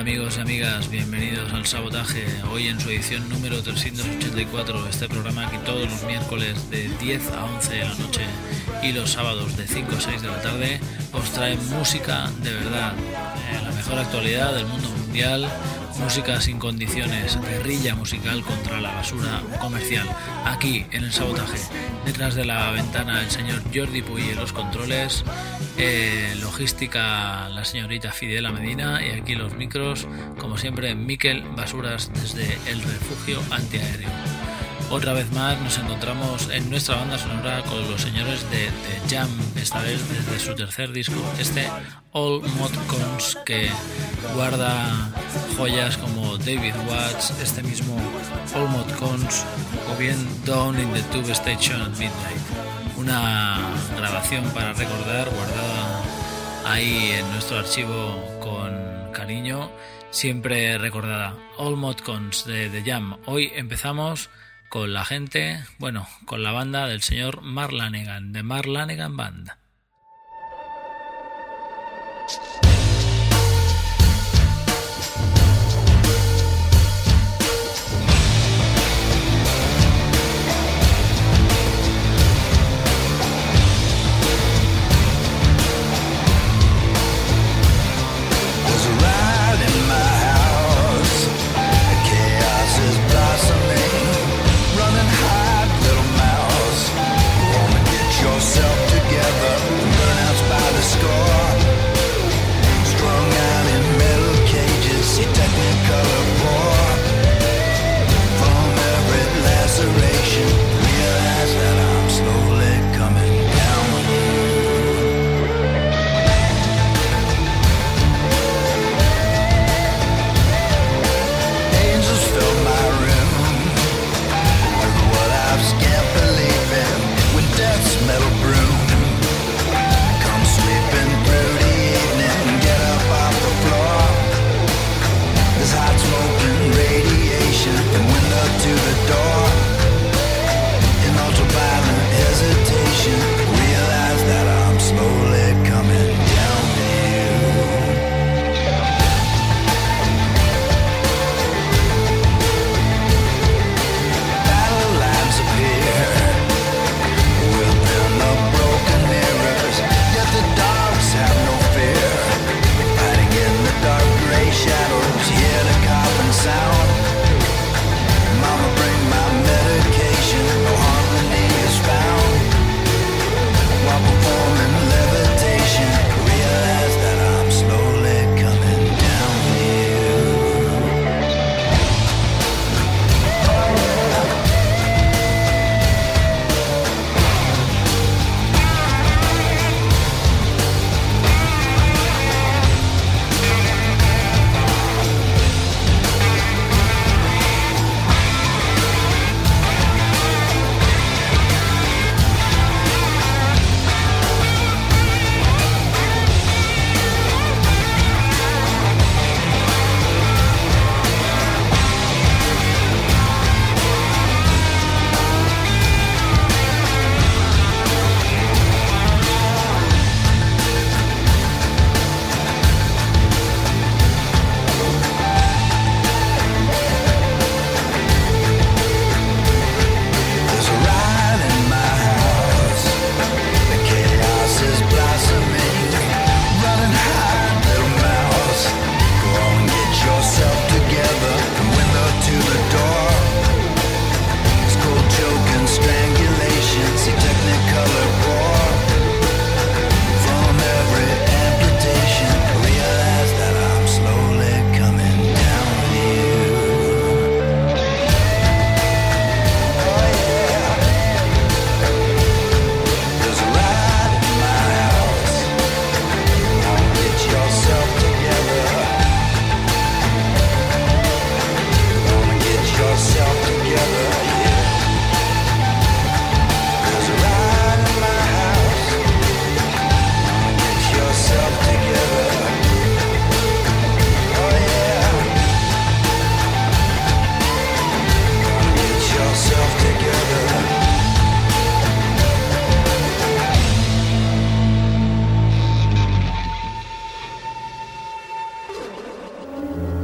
Amigos y amigas. Bienvenidos al Sabotaje. Hoy en su edición número 384. Este programa que todos los miércoles de 10 a 11 de la noche y los sábados de 5 a 6 de la tarde os trae música de verdad. Eh, la mejor actualidad del mundo mundial. Música sin condiciones, guerrilla musical contra la basura comercial. Aquí en el sabotaje, detrás de la ventana el señor Jordi Puy en los controles, eh, logística la señorita Fidela Medina y aquí los micros, como siempre, Miquel Basuras desde el refugio antiaéreo. Otra vez más nos encontramos en nuestra banda sonora con los señores de The Jam, esta vez desde su tercer disco, este All Mod Cons, que guarda joyas como David Watts, este mismo All Mod Cons, o bien Down in the Tube Station at Midnight. Una grabación para recordar, guardada ahí en nuestro archivo con cariño, siempre recordada. All Mod Cons de The Jam. Hoy empezamos con la gente, bueno, con la banda del señor Marlanegan, de Marlanegan Band.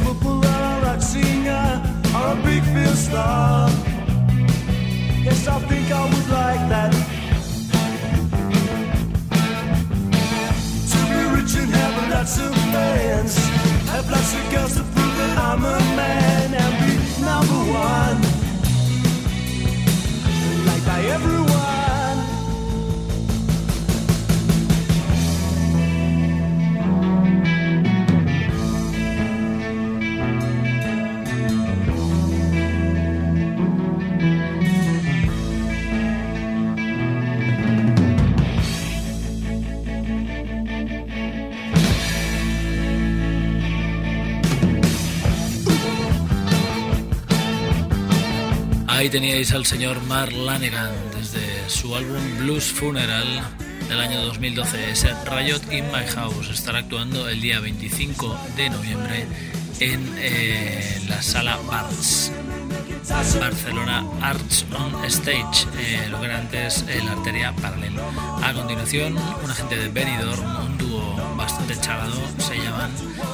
A rock singer, or a big film star. Yes, I think I would like that. To be rich and have lots of fans, have lots of girls to prove that I'm a man and be number one, liked by everyone. Ahí teníais al señor Mark Lanegan desde su álbum Blues Funeral del año 2012. Ese Riot in My House estará actuando el día 25 de noviembre en eh, la sala Barts. Barcelona Arts on Stage, eh, lo que era antes eh, la arteria paralelo. A continuación, una gente de Benidorm, un dúo bastante charado, se llaman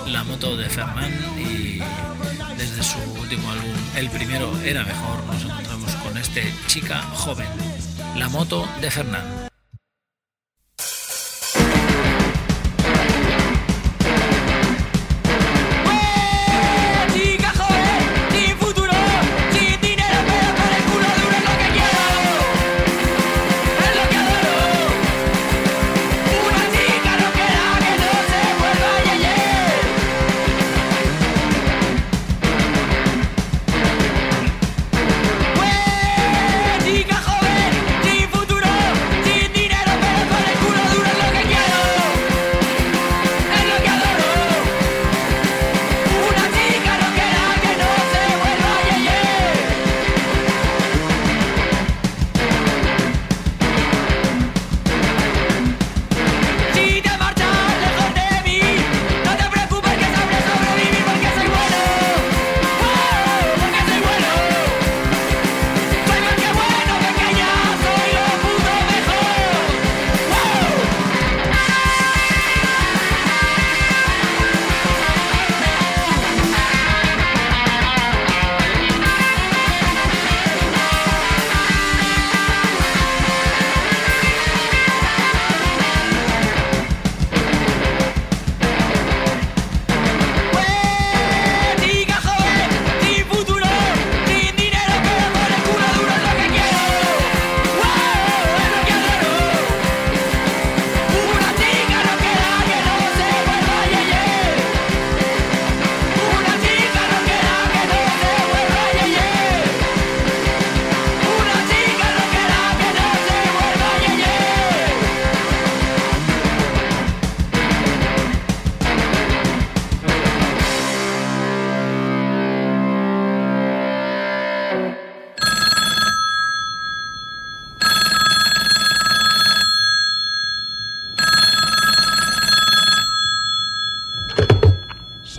La Moto de Fernan y desde su álbum, el primero era mejor, nos encontramos con este chica joven, La Moto de Fernan.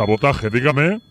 Sabotaje, dígame.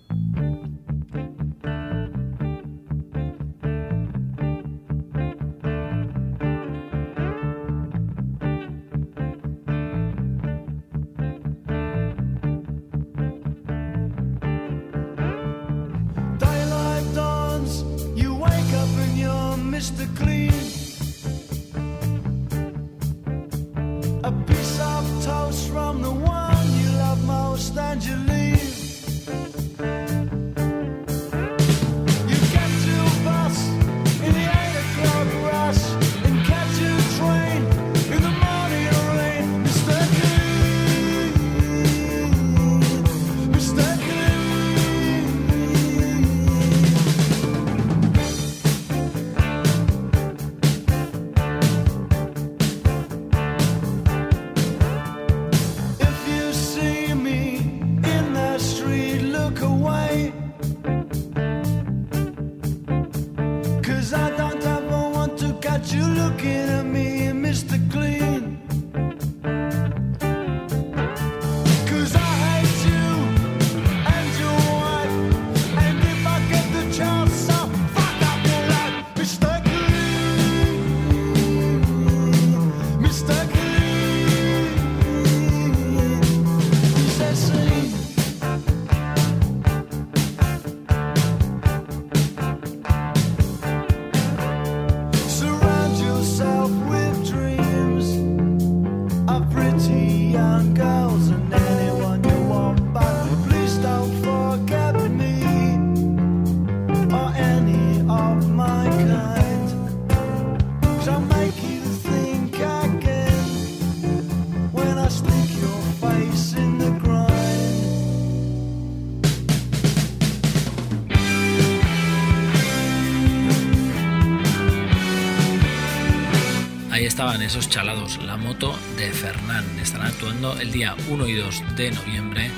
Ahí estaban esos chalados, la moto de Fernán. Estarán actuando el día 1 y 2 de noviembre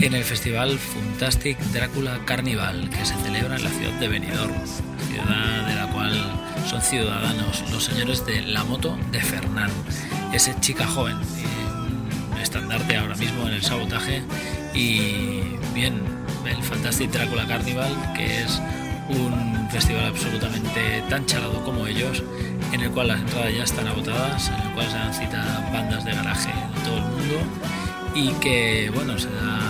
en el festival Fantastic Drácula Carnival que se celebra en la ciudad de Benidorm, ciudad de la cual son ciudadanos los señores de la moto de Fernán. Ese chica joven, un estandarte ahora mismo en el sabotaje y bien, el Fantastic Drácula Carnival que es un festival absolutamente tan chalado como ellos, en el cual las entradas ya están agotadas, en el cual se dan cita bandas de garaje de todo el mundo y que bueno se da,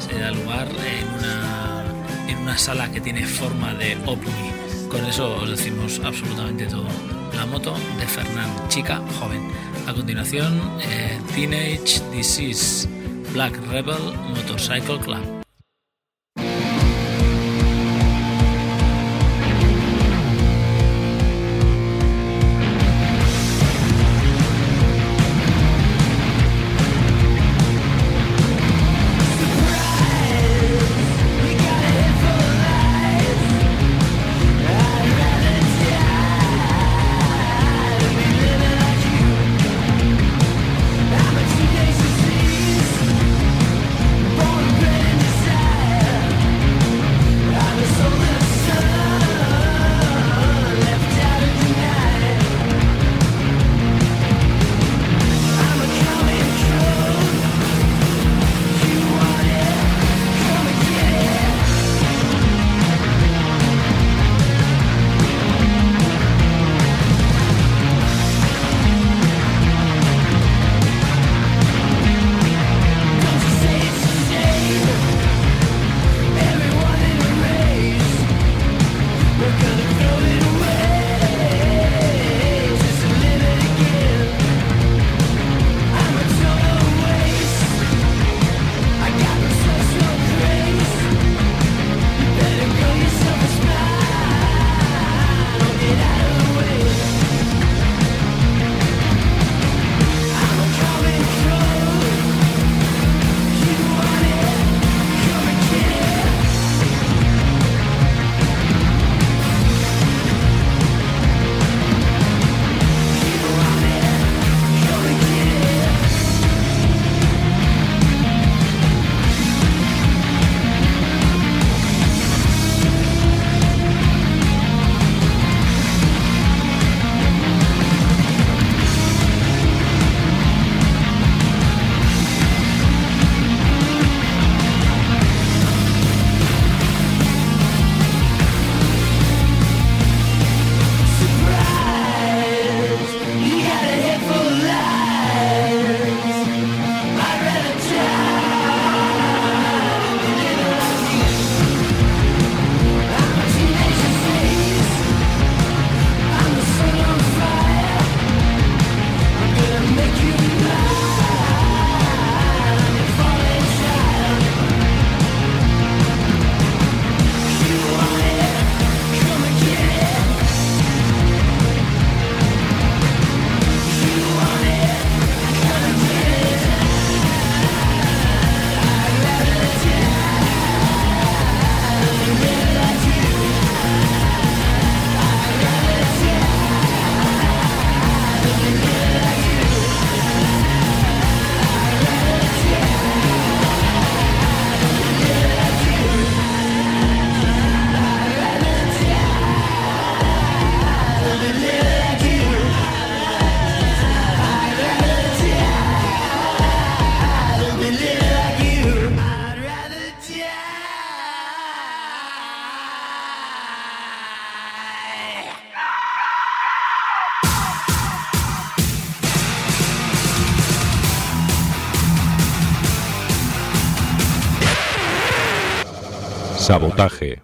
se da lugar en una, en una sala que tiene forma de ovni. Con eso os decimos absolutamente todo. La moto de Fernán, chica joven. A continuación, eh, Teenage Disease, Black Rebel Motorcycle Club. Sabotaje.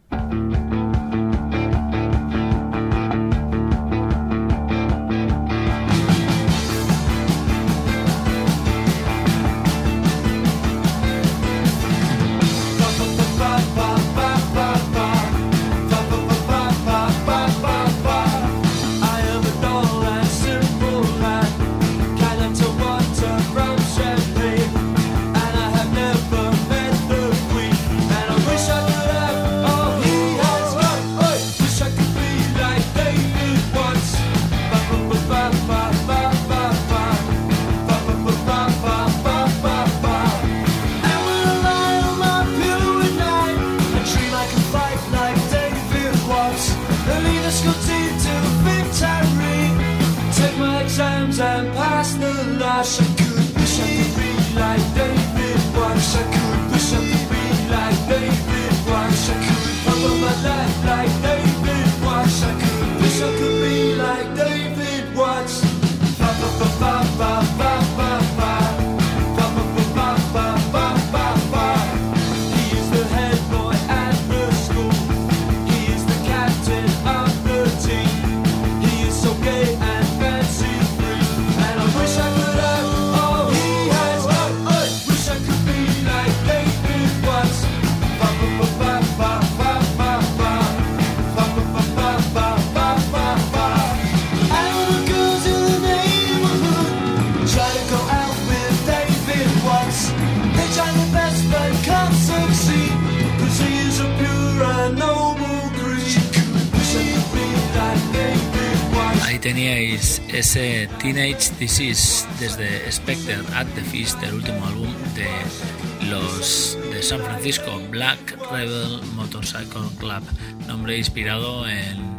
Teenage Disease desde Spectre at the Feast, el último álbum de los de San Francisco, Black Rebel Motorcycle Club, nombre inspirado en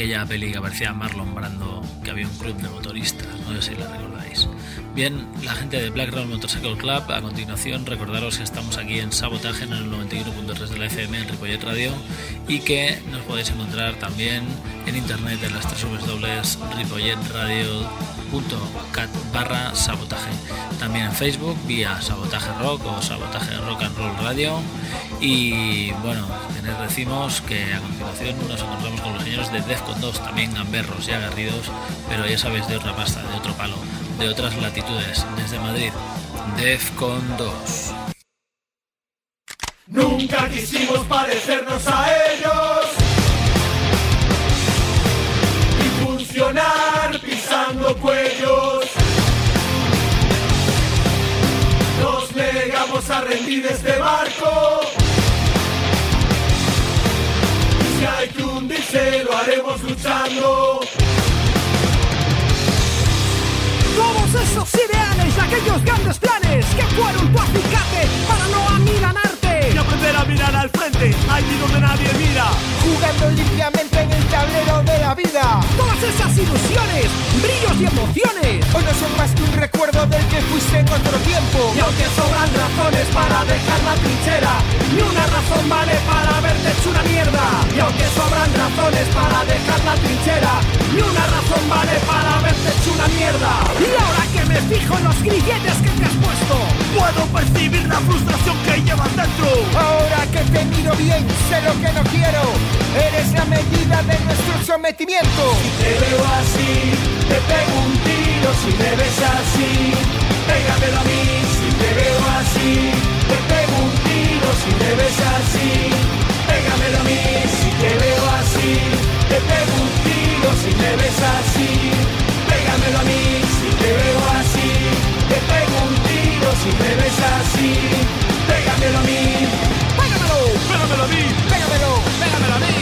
aquella peli que aparecía Marlon Brando, que había un club de motoristas, no sé si la recordáis. Bien, la gente de Black Rebel Motorcycle Club, a continuación recordaros que estamos aquí en Sabotaje en el 91.3 de la FM en Ripollet Radio y que nos podéis encontrar también en internet en las tres www.ripolletradio.cat barra sabotaje. También en Facebook vía Sabotaje Rock o Sabotaje Rock and Roll Radio. Y bueno, decimos que a continuación nos encontramos con los señores de Defcon 2, también gamberros y agarridos, pero ya sabéis de otra pasta, de otro palo, de otras latitudes, desde Madrid. Defcon 2. Nunca quisimos parecernos a ellos y funcionar pisando cuellos. Nos negamos a rendir este barco. Todos esos ideales aquellos grandes planes que fueron tu acicate para no amilanarte. Y aprender a mirar al frente, allí donde nadie mira. Jugando limpiamente en el tablero de la vida. Todas esas ilusiones, brillos y emociones. Hoy no son más que un recuerdo del que fuiste en otro tiempo. Y aunque sobran razones para dejar la trinchera, ni una razón vale para haberte hecho una mierda. Y aunque sobran razones para dejar la trinchera, ni una razón vale para haberte hecho una mierda. Y ahora que me fijo en los grilletes que te has puesto. La frustración que llevas dentro. Ahora que te miro bien, sé lo que no quiero. Eres la medida de nuestro sometimiento. Te veo así, te pego un tiro si me ves así. Pégamelo a mí si te veo así. Te pego un tiro si me ves así. Pégamelo a mí si te veo así. Te pego un tiro si me ves así. Pégamelo a mí si te veo así. Te pego un tiro si me ves así. Pégamelo a mí. Pégamelo, Pégamelo a mí. pégamelo, pégamelo a mí.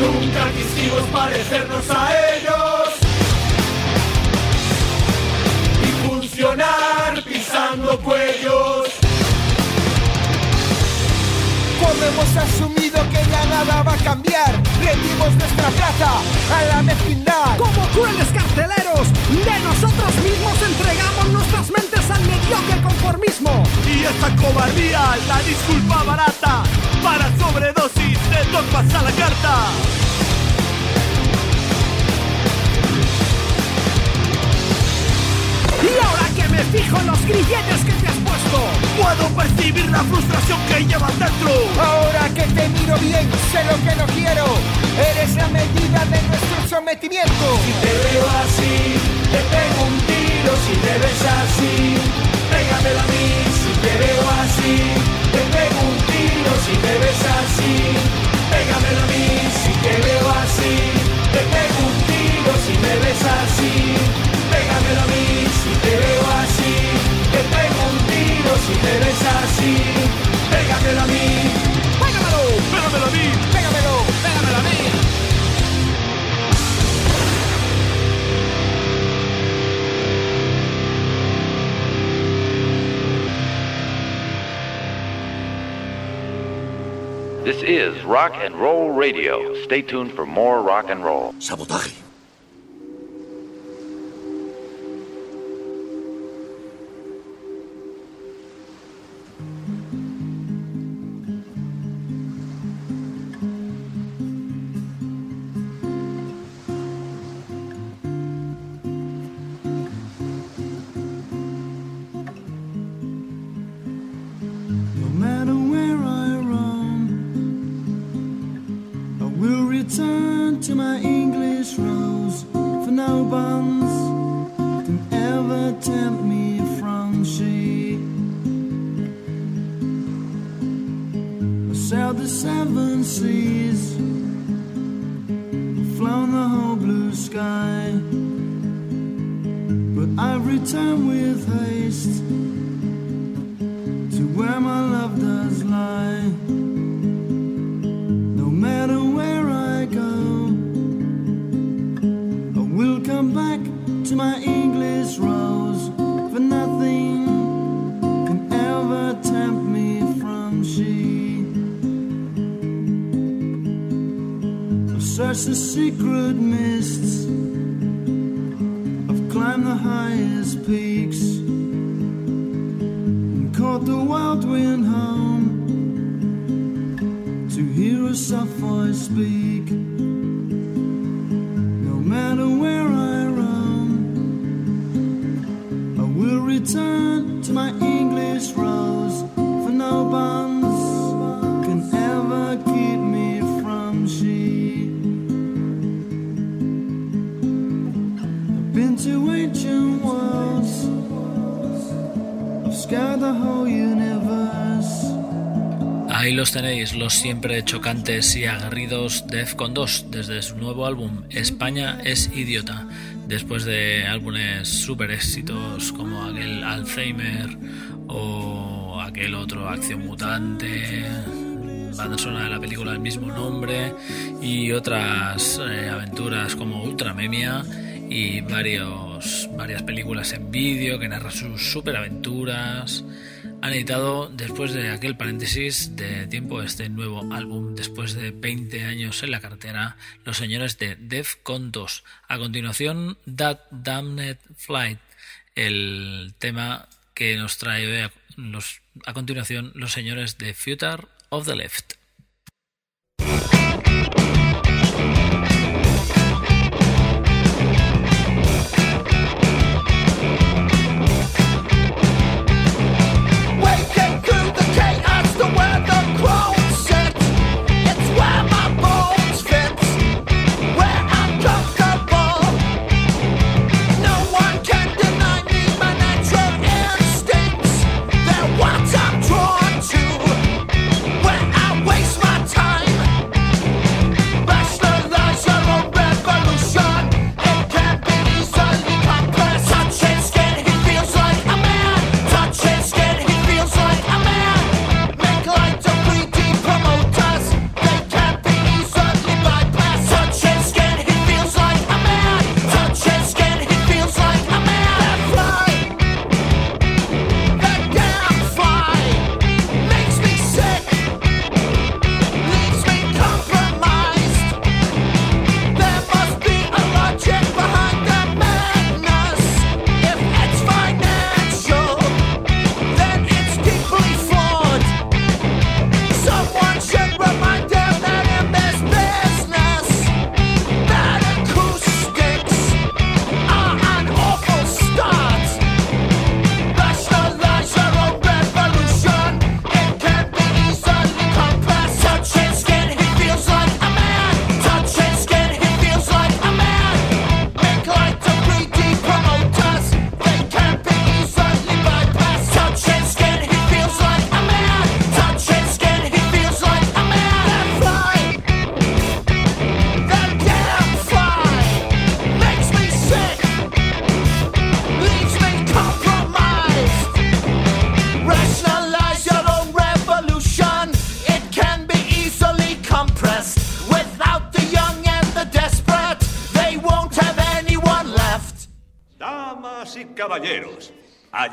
Nunca quisimos parecernos a ellos y funcionar pisando cuellos. Como hemos asumido que ya nada va a cambiar, rendimos nuestra plaza a la mezquindad. Como crueles carceleros, de nosotros mismos entregamos nuestras mentes al mediocre conformismo. Y esa cobardía, la disculpa barata para sobredosis de dogmas a la carta. Y ahora que me fijo en los grilletes que te has puesto, Puedo percibir la frustración que llevas dentro. ahora que te miro bien, sé lo que no quiero. Eres la medida de nuestro sometimiento. Te veo así, te pego un tiro si te ves así. Pégamelo a mí si te veo así. Te pego Pégamelo a mí. Pégamelo, Pégamelo a mí. pégamelo, pégamelo a mí. This is Rock and Roll Radio. Stay tuned for more rock and roll. Sabotaje. To my English rose, for nothing can ever tempt me from she. I've searched the secret mists, I've climbed the highest peaks, and caught the wild wind home to hear a soft voice speak. Ahí los tenéis, los siempre chocantes y aguerridos Defcon 2 desde su nuevo álbum España es idiota, después de álbumes super éxitos como aquel Alzheimer o aquel otro Acción Mutante, banda sonora de la película del mismo nombre y otras eh, aventuras como Ultramemia y varios, varias películas en vídeo que narran sus superaventuras. Han editado después de aquel paréntesis de tiempo este nuevo álbum, después de 20 años en la cartera, los señores de Defcon 2. A continuación, That Damned Flight, el tema que nos trae a, a continuación los señores de Future of the Left.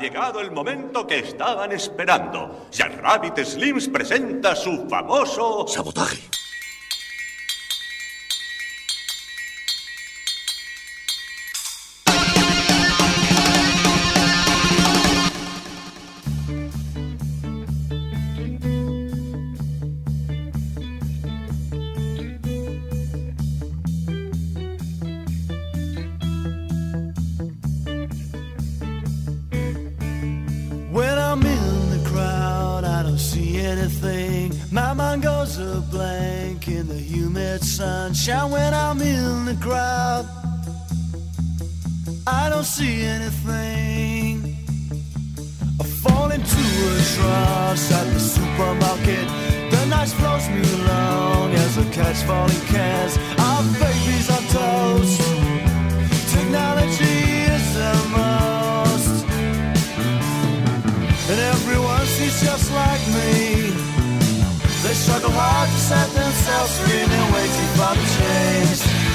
Llegado el momento que estaban esperando. Jack Rabbit Slims presenta su famoso... Sabotaje. Crowd, I don't see anything. I fall into a trance at the supermarket. The night flows me along as I catch falling cans. Our babies are toast. Technology is the most. And everyone seems just like me. They struggle hard to set themselves free and waiting for the change.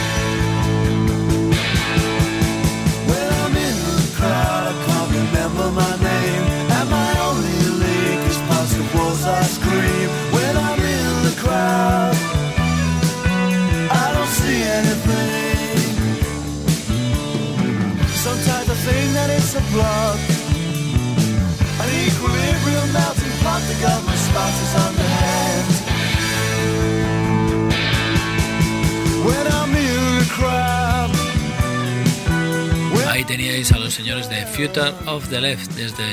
Ahí teníais a los señores de Future of the Left desde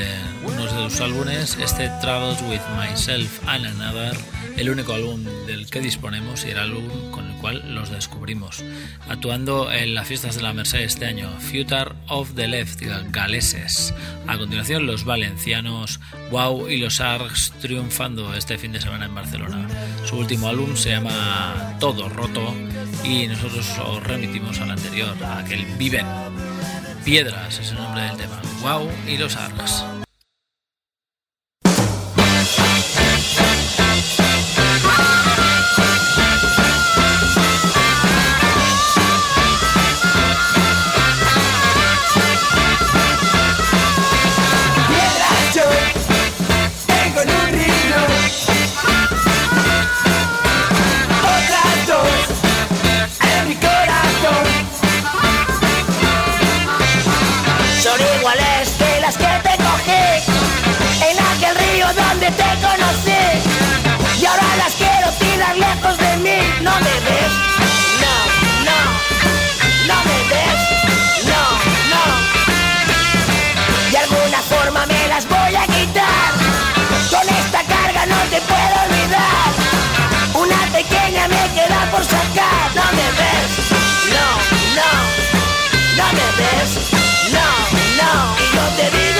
unos de sus álbumes, este Travels with Myself and Another, el único álbum del que disponemos y el álbum con cual los descubrimos. Actuando en las fiestas de la Merced este año, Future of the Left, galeses. A continuación, los valencianos Wow y los Arcs triunfando este fin de semana en Barcelona. Su último álbum se llama Todo Roto y nosotros os remitimos al anterior, a aquel Viven. Piedras es el nombre del tema. Wow y los Arcs. Te conocí. Y ahora las quiero tirar lejos de mí. No me ves, no, no. No me ves, no, no. De alguna forma me las voy a quitar. Con esta carga no te puedo olvidar. Una pequeña me queda por sacar. No me ves, no, no, no me ves, no, no. Y yo te digo,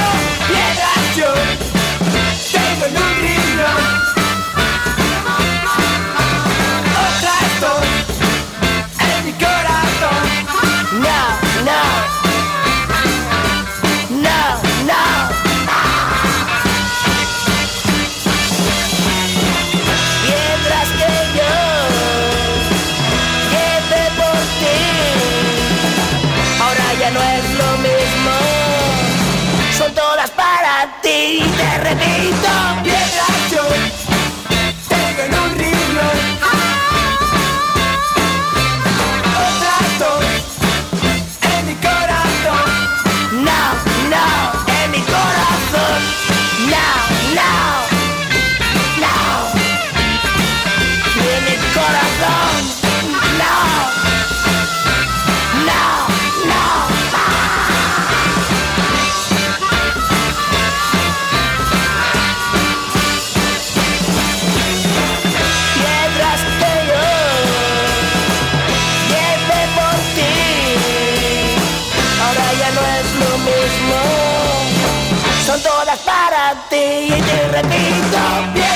Nandrina. Ti. Ti y te repito, bien.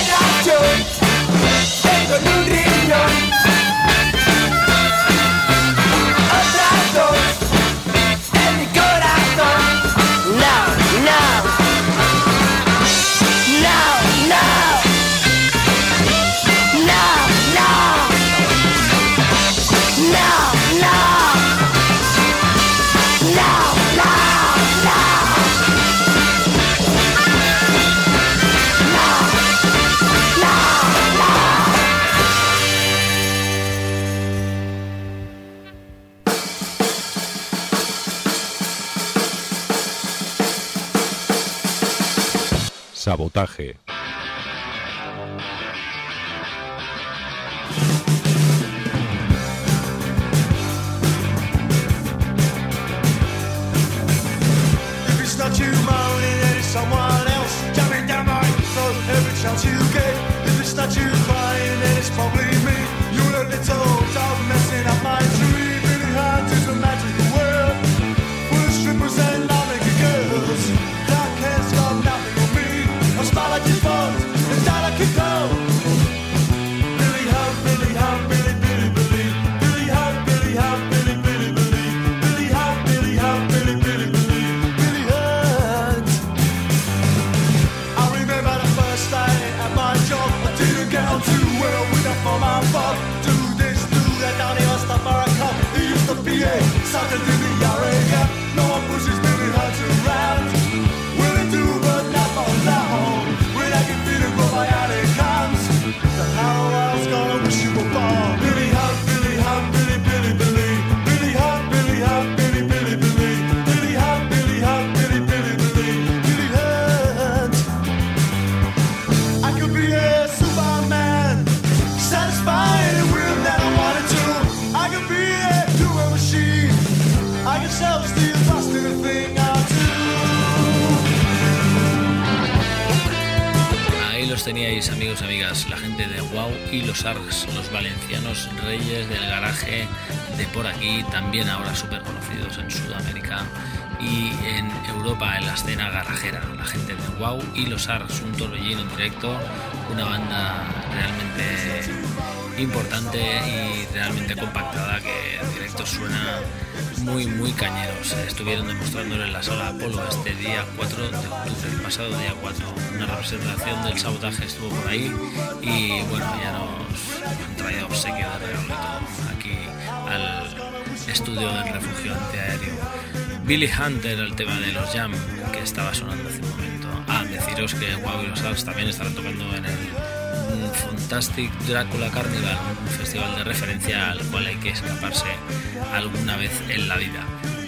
Sabotaje. La gente de Wow y los ARGs, un torbellino en directo, una banda realmente importante y realmente compactada que en directo suena muy muy cañeros. Estuvieron demostrándolo en la sala Apolo este día 4 de octubre, el pasado día 4. Una representación del sabotaje estuvo por ahí y bueno, ya nos han traído obsequio de regalo todo aquí al estudio del refugio antiaéreo. Billy Hunter, el tema de los Jam, estaba sonando hace un momento. Ah, deciros que Wow y los también estarán tocando en el Fantastic Drácula Carnival, un festival de referencia al cual hay que escaparse alguna vez en la vida.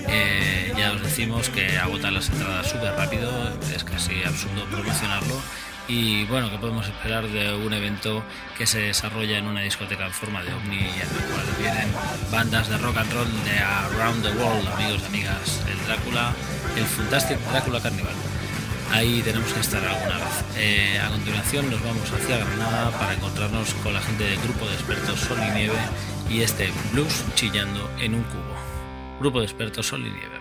Eh, ya os decimos que agotan las entradas súper rápido, es casi absurdo promocionarlo. Y bueno, ¿qué podemos esperar de un evento que se desarrolla en una discoteca en forma de ovni y en el cual vienen bandas de rock and roll de around the world, amigos y amigas? El Drácula, el Fantastic Drácula Carnival ahí tenemos que estar alguna vez. Eh, a continuación nos vamos hacia Granada para encontrarnos con la gente del grupo de expertos Sol y Nieve y este blues chillando en un cubo. Grupo de expertos Sol y Nieve,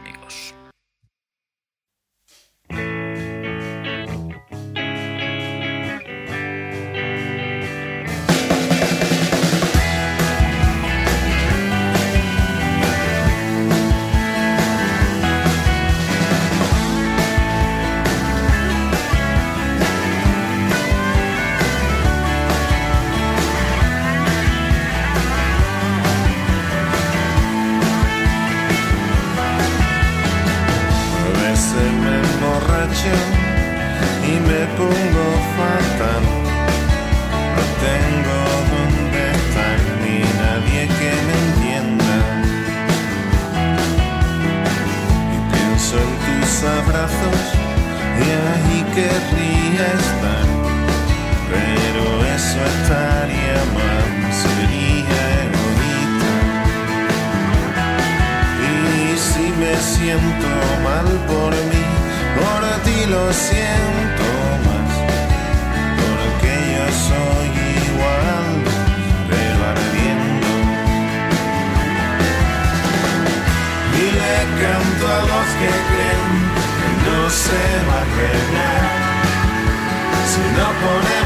siento mal por mí, por ti lo siento más. Porque yo soy igual, pero ardiendo. Y le canto a los que creen que no se va a arreglar. Si no ponemos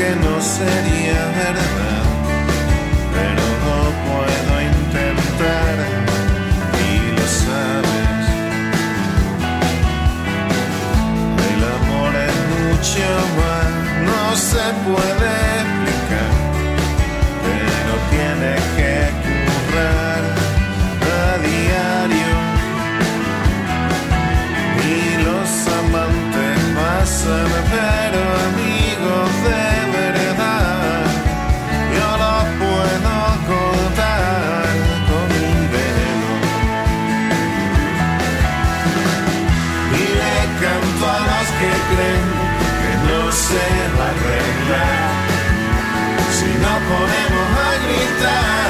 porque no sería verdad, pero no puedo intentar y lo sabes. El amor es mucho más, no se puede explicar, pero tiene que ponemos a gritar,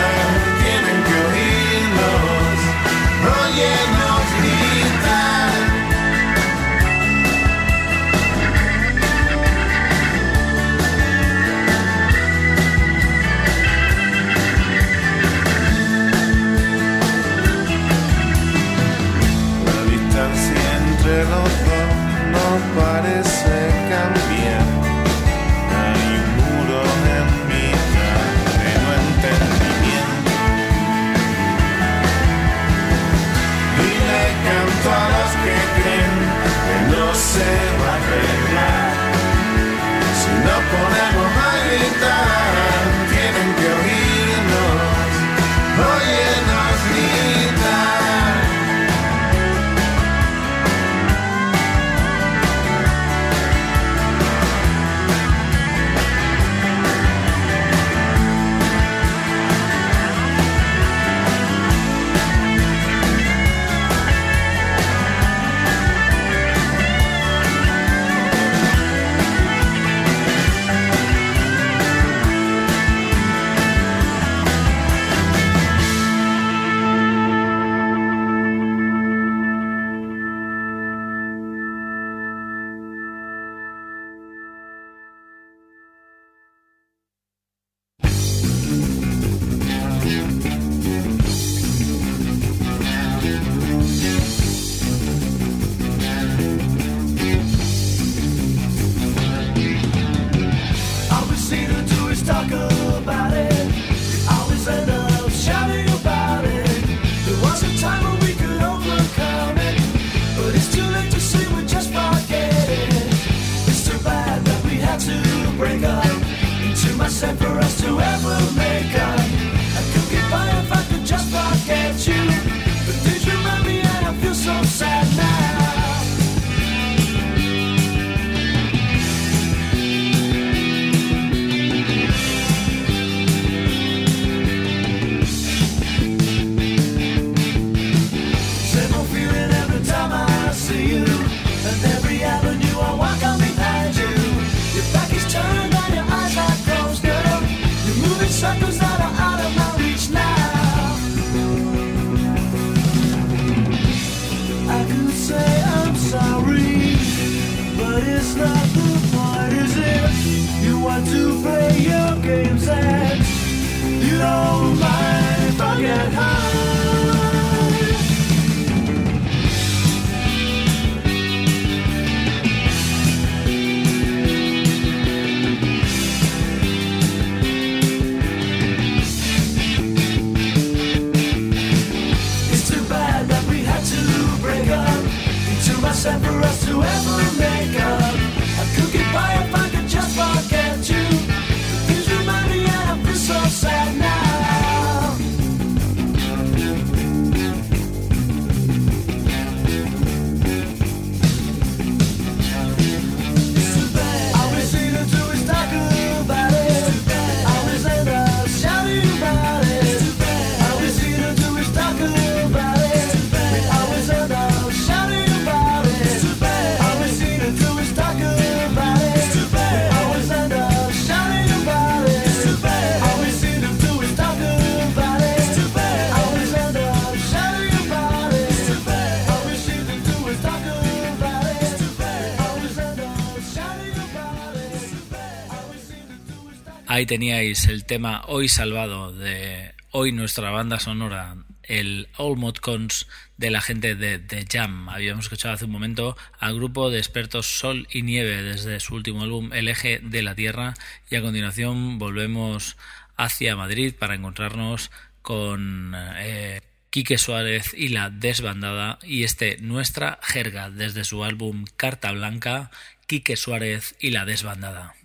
Ahí teníais el tema Hoy Salvado de hoy nuestra banda sonora, el All Mod Cons de la gente de The Jam. Habíamos escuchado hace un momento al grupo de expertos Sol y Nieve desde su último álbum El Eje de la Tierra y a continuación volvemos hacia Madrid para encontrarnos con eh, Quique Suárez y la desbandada y este Nuestra Jerga desde su álbum Carta Blanca, Quique Suárez y la desbandada.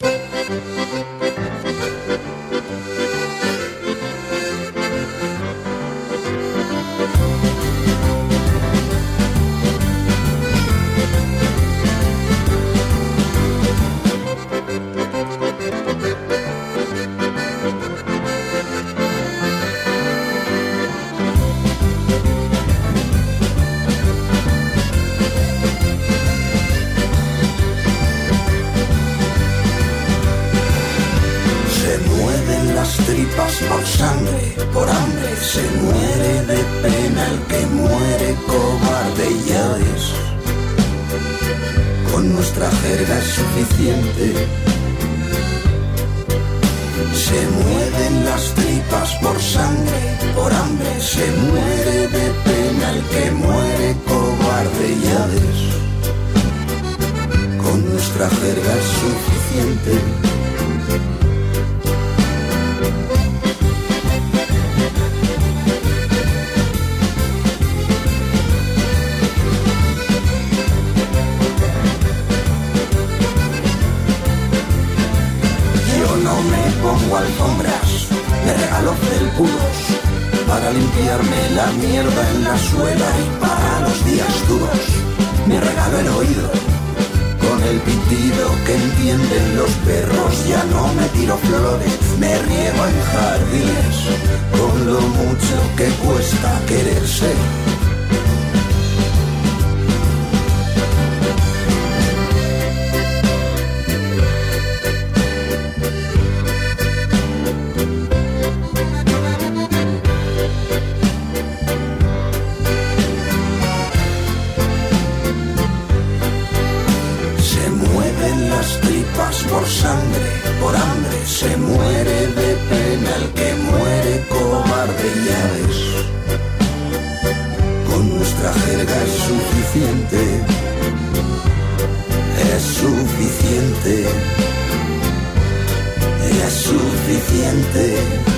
Thank you. sangre, por hambre se muere. por sangre, por hambre, se muere de pena el que muere cobarde, ya ves. Con nuestra jerga es suficiente, es suficiente, es suficiente.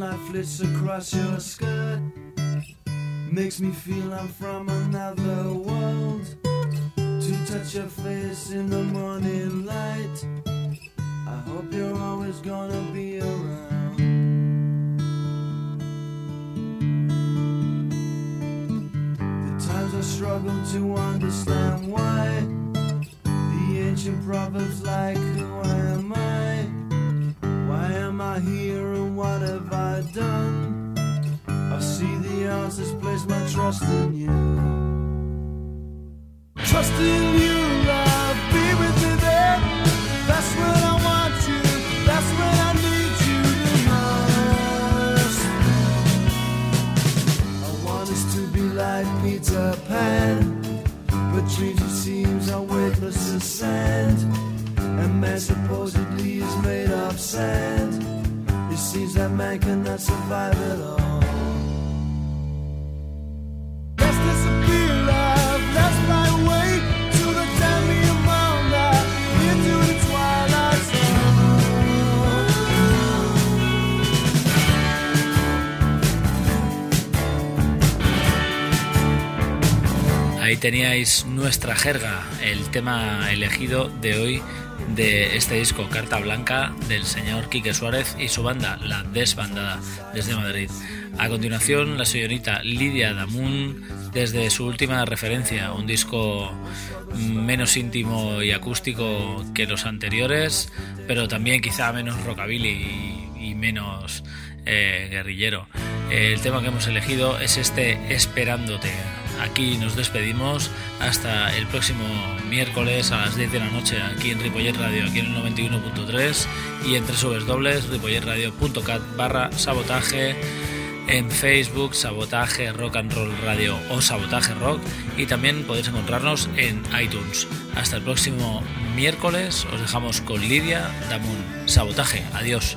Sunlight flits across your skirt makes me feel I'm from another world. To touch your face in the morning light, I hope you're always gonna be around. The times I struggle to understand why the ancient proverbs like, trust in you. Trust in you, love, be with me there. That's I want you, that's I need you the most. I want us to be like Peter Pan, but treaty seems are weightless as sand. And man supposedly is made of sand. It seems that man cannot survive at all. Ahí teníais nuestra jerga, el tema elegido de hoy de este disco Carta Blanca del señor Quique Suárez y su banda, La Desbandada, desde Madrid. A continuación, la señorita Lidia Damun desde su última referencia, un disco menos íntimo y acústico que los anteriores, pero también quizá menos rockabilly y, menos eh, guerrillero. El tema que hemos elegido es este Esperándote. Aquí nos despedimos hasta el próximo miércoles a las 10 de la noche aquí en Ripollet Radio, aquí en el 91.3 y en www.ripolletradio.cat barra sabotaje en Facebook, Sabotaje Rock and Roll Radio o Sabotaje Rock y también podéis encontrarnos en iTunes. Hasta el próximo miércoles, os dejamos con Lidia Damun. Sabotaje, adiós.